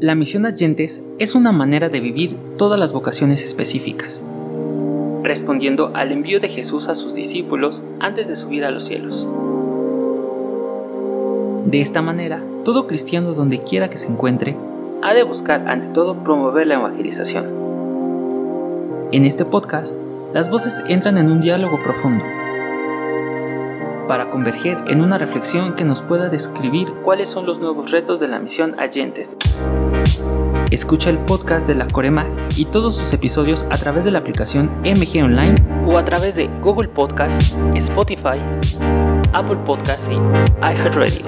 La misión Agentes es una manera de vivir todas las vocaciones específicas, respondiendo al envío de Jesús a sus discípulos antes de subir a los cielos. De esta manera, todo cristiano donde quiera que se encuentre, ha de buscar ante todo promover la evangelización. En este podcast, las voces entran en un diálogo profundo para converger en una reflexión que nos pueda describir cuáles son los nuevos retos de la misión Agentes. Escucha el podcast de la Coremag y todos sus episodios a través de la aplicación MG Online o a través de Google Podcast, Spotify, Apple Podcast y iHeartRadio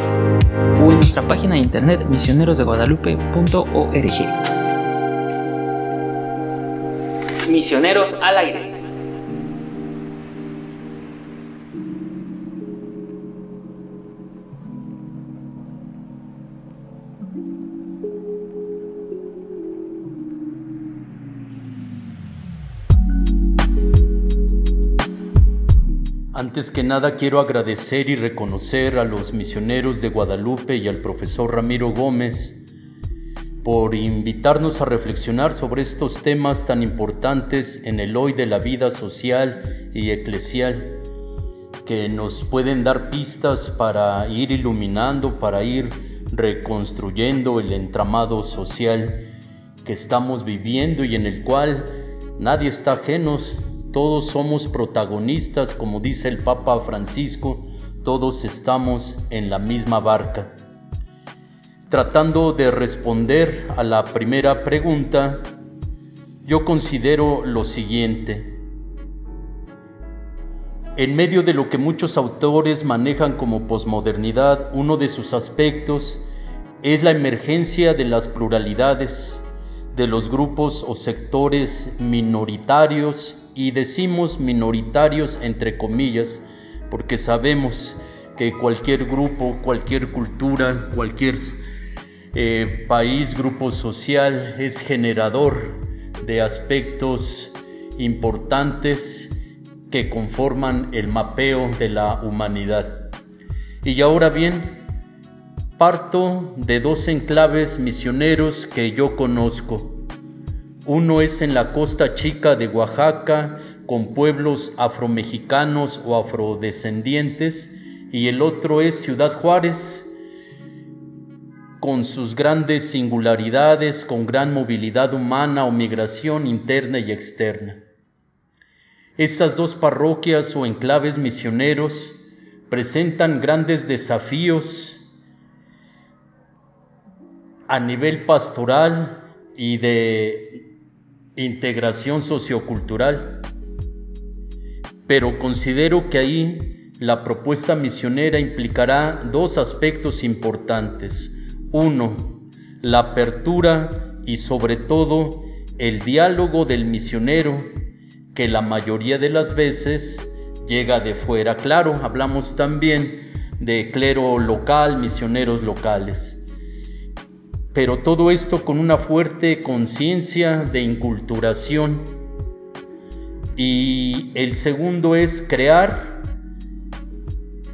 o en nuestra página de internet misionerosdeguadalupe.org. Misioneros al aire. Antes que nada quiero agradecer y reconocer a los misioneros de Guadalupe y al profesor Ramiro Gómez por invitarnos a reflexionar sobre estos temas tan importantes en el hoy de la vida social y eclesial, que nos pueden dar pistas para ir iluminando, para ir reconstruyendo el entramado social que estamos viviendo y en el cual nadie está ajenos todos somos protagonistas, como dice el Papa Francisco, todos estamos en la misma barca. Tratando de responder a la primera pregunta, yo considero lo siguiente. En medio de lo que muchos autores manejan como posmodernidad, uno de sus aspectos es la emergencia de las pluralidades, de los grupos o sectores minoritarios y decimos minoritarios entre comillas porque sabemos que cualquier grupo, cualquier cultura, cualquier eh, país, grupo social es generador de aspectos importantes que conforman el mapeo de la humanidad. Y ahora bien, parto de dos enclaves misioneros que yo conozco uno es en la costa chica de Oaxaca, con pueblos afromexicanos o afrodescendientes, y el otro es Ciudad Juárez, con sus grandes singularidades, con gran movilidad humana o migración interna y externa. Estas dos parroquias o enclaves misioneros presentan grandes desafíos a nivel pastoral y de integración sociocultural. Pero considero que ahí la propuesta misionera implicará dos aspectos importantes. Uno, la apertura y sobre todo el diálogo del misionero, que la mayoría de las veces llega de fuera. Claro, hablamos también de clero local, misioneros locales pero todo esto con una fuerte conciencia de inculturación. Y el segundo es crear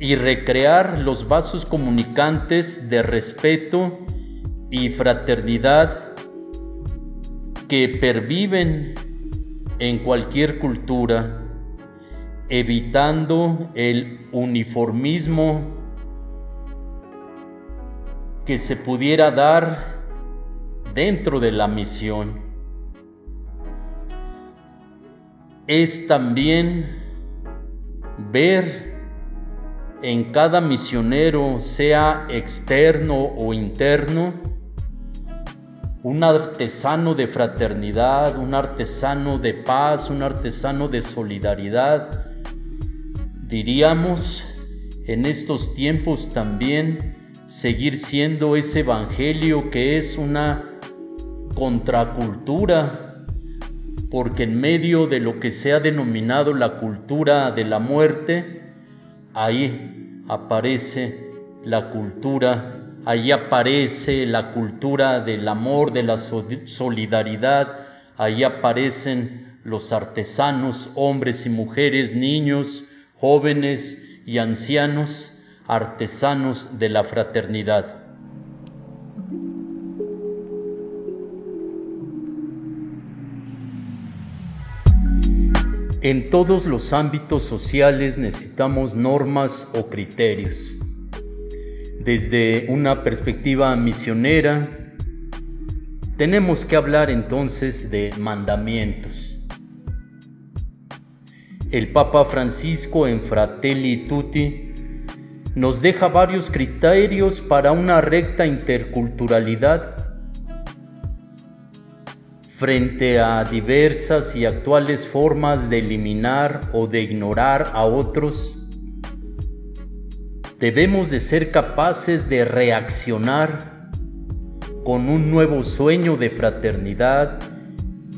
y recrear los vasos comunicantes de respeto y fraternidad que perviven en cualquier cultura, evitando el uniformismo que se pudiera dar dentro de la misión es también ver en cada misionero, sea externo o interno, un artesano de fraternidad, un artesano de paz, un artesano de solidaridad. Diríamos en estos tiempos también seguir siendo ese evangelio que es una contracultura, porque en medio de lo que se ha denominado la cultura de la muerte, ahí aparece la cultura, ahí aparece la cultura del amor, de la solidaridad, ahí aparecen los artesanos, hombres y mujeres, niños, jóvenes y ancianos, artesanos de la fraternidad. En todos los ámbitos sociales necesitamos normas o criterios. Desde una perspectiva misionera, tenemos que hablar entonces de mandamientos. El Papa Francisco en Fratelli Tutti nos deja varios criterios para una recta interculturalidad frente a diversas y actuales formas de eliminar o de ignorar a otros, debemos de ser capaces de reaccionar con un nuevo sueño de fraternidad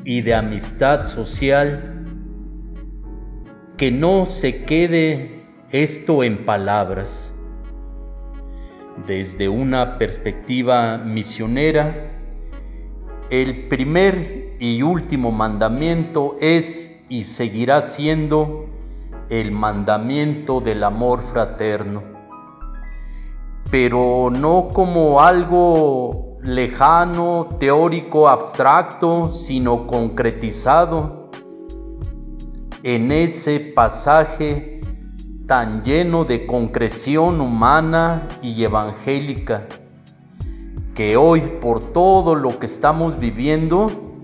y de amistad social, que no se quede esto en palabras. Desde una perspectiva misionera, el primer y último mandamiento es y seguirá siendo el mandamiento del amor fraterno, pero no como algo lejano, teórico, abstracto, sino concretizado en ese pasaje tan lleno de concreción humana y evangélica que hoy por todo lo que estamos viviendo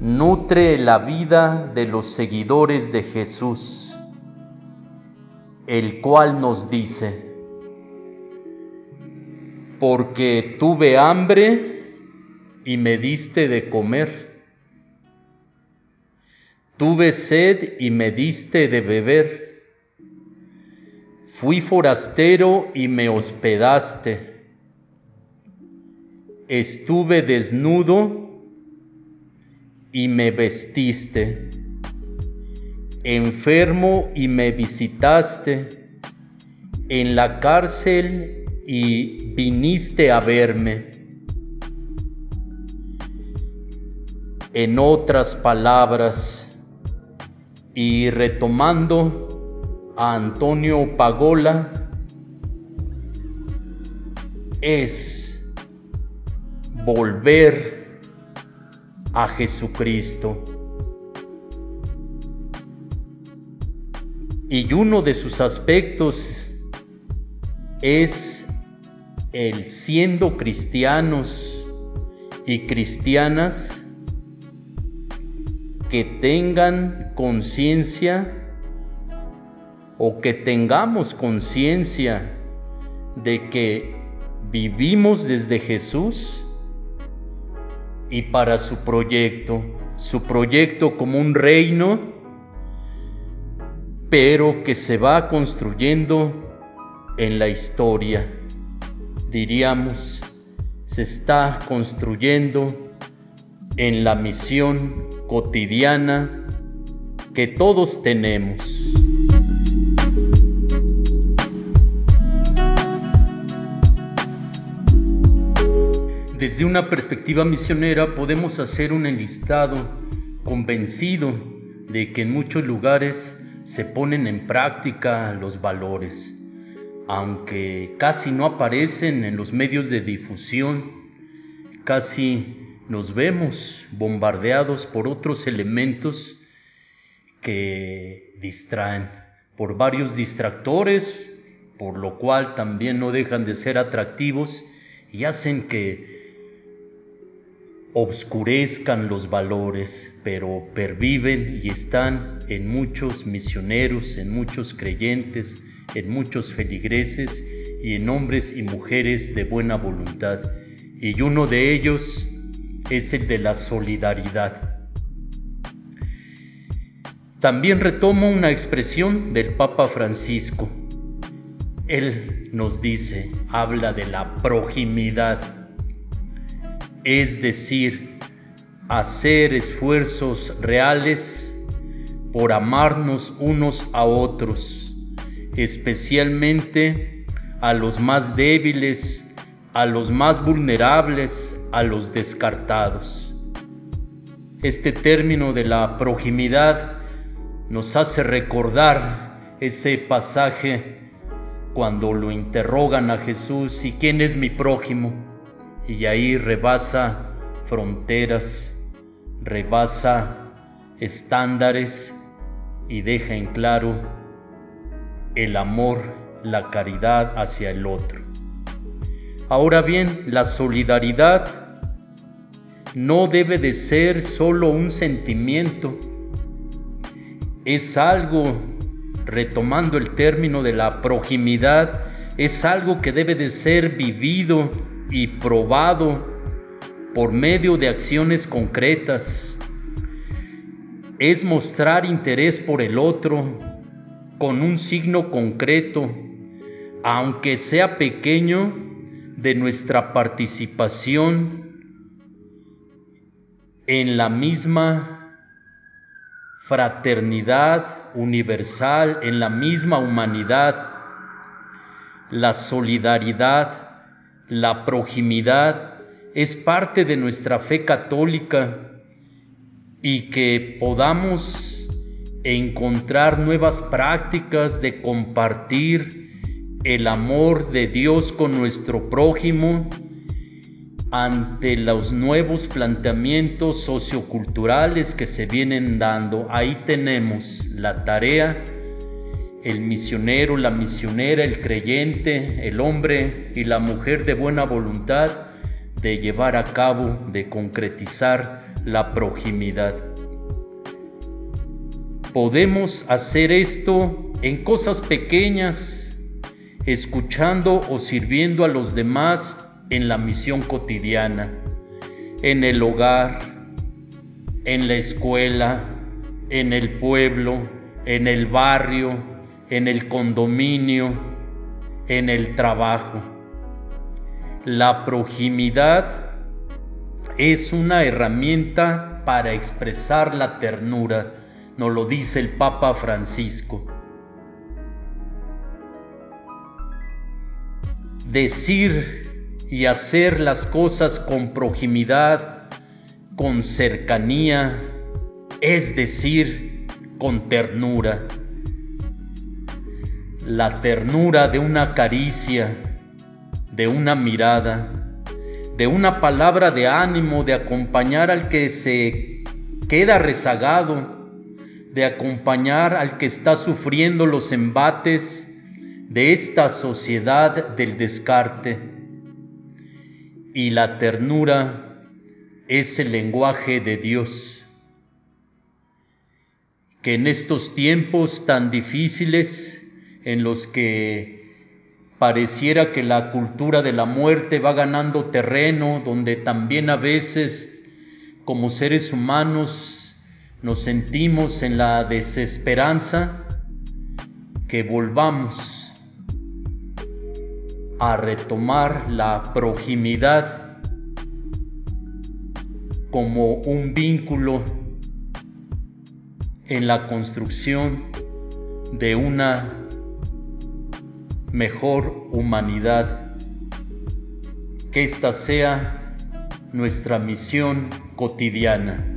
nutre la vida de los seguidores de Jesús, el cual nos dice, porque tuve hambre y me diste de comer, tuve sed y me diste de beber, fui forastero y me hospedaste estuve desnudo y me vestiste, enfermo y me visitaste, en la cárcel y viniste a verme. En otras palabras, y retomando a Antonio Pagola, es volver a Jesucristo. Y uno de sus aspectos es el siendo cristianos y cristianas que tengan conciencia o que tengamos conciencia de que vivimos desde Jesús y para su proyecto, su proyecto como un reino, pero que se va construyendo en la historia. Diríamos, se está construyendo en la misión cotidiana que todos tenemos. Desde una perspectiva misionera podemos hacer un enlistado convencido de que en muchos lugares se ponen en práctica los valores, aunque casi no aparecen en los medios de difusión, casi nos vemos bombardeados por otros elementos que distraen, por varios distractores, por lo cual también no dejan de ser atractivos y hacen que obscurezcan los valores, pero perviven y están en muchos misioneros, en muchos creyentes, en muchos feligreses y en hombres y mujeres de buena voluntad. Y uno de ellos es el de la solidaridad. También retomo una expresión del Papa Francisco. Él nos dice, habla de la proximidad es decir, hacer esfuerzos reales por amarnos unos a otros, especialmente a los más débiles, a los más vulnerables, a los descartados. Este término de la proximidad nos hace recordar ese pasaje cuando lo interrogan a Jesús, ¿y quién es mi prójimo? Y ahí rebasa fronteras, rebasa estándares y deja en claro el amor, la caridad hacia el otro. Ahora bien, la solidaridad no debe de ser solo un sentimiento, es algo, retomando el término de la proximidad, es algo que debe de ser vivido y probado por medio de acciones concretas. Es mostrar interés por el otro con un signo concreto, aunque sea pequeño, de nuestra participación en la misma fraternidad universal, en la misma humanidad, la solidaridad, la proximidad es parte de nuestra fe católica y que podamos encontrar nuevas prácticas de compartir el amor de Dios con nuestro prójimo ante los nuevos planteamientos socioculturales que se vienen dando. Ahí tenemos la tarea, el misionero, la misionera, el creyente, el hombre y la mujer de buena voluntad de llevar a cabo, de concretizar la proximidad. Podemos hacer esto en cosas pequeñas, escuchando o sirviendo a los demás en la misión cotidiana, en el hogar, en la escuela, en el pueblo, en el barrio, en el condominio, en el trabajo. La proximidad es una herramienta para expresar la ternura, nos lo dice el Papa Francisco. decir y hacer las cosas con proximidad, con cercanía, es decir, con ternura. La ternura de una caricia, de una mirada, de una palabra de ánimo, de acompañar al que se queda rezagado, de acompañar al que está sufriendo los embates de esta sociedad del descarte. Y la ternura es el lenguaje de Dios, que en estos tiempos tan difíciles en los que pareciera que la cultura de la muerte va ganando terreno, donde también a veces como seres humanos nos sentimos en la desesperanza, que volvamos a retomar la proximidad como un vínculo en la construcción de una mejor humanidad. Que esta sea nuestra misión cotidiana.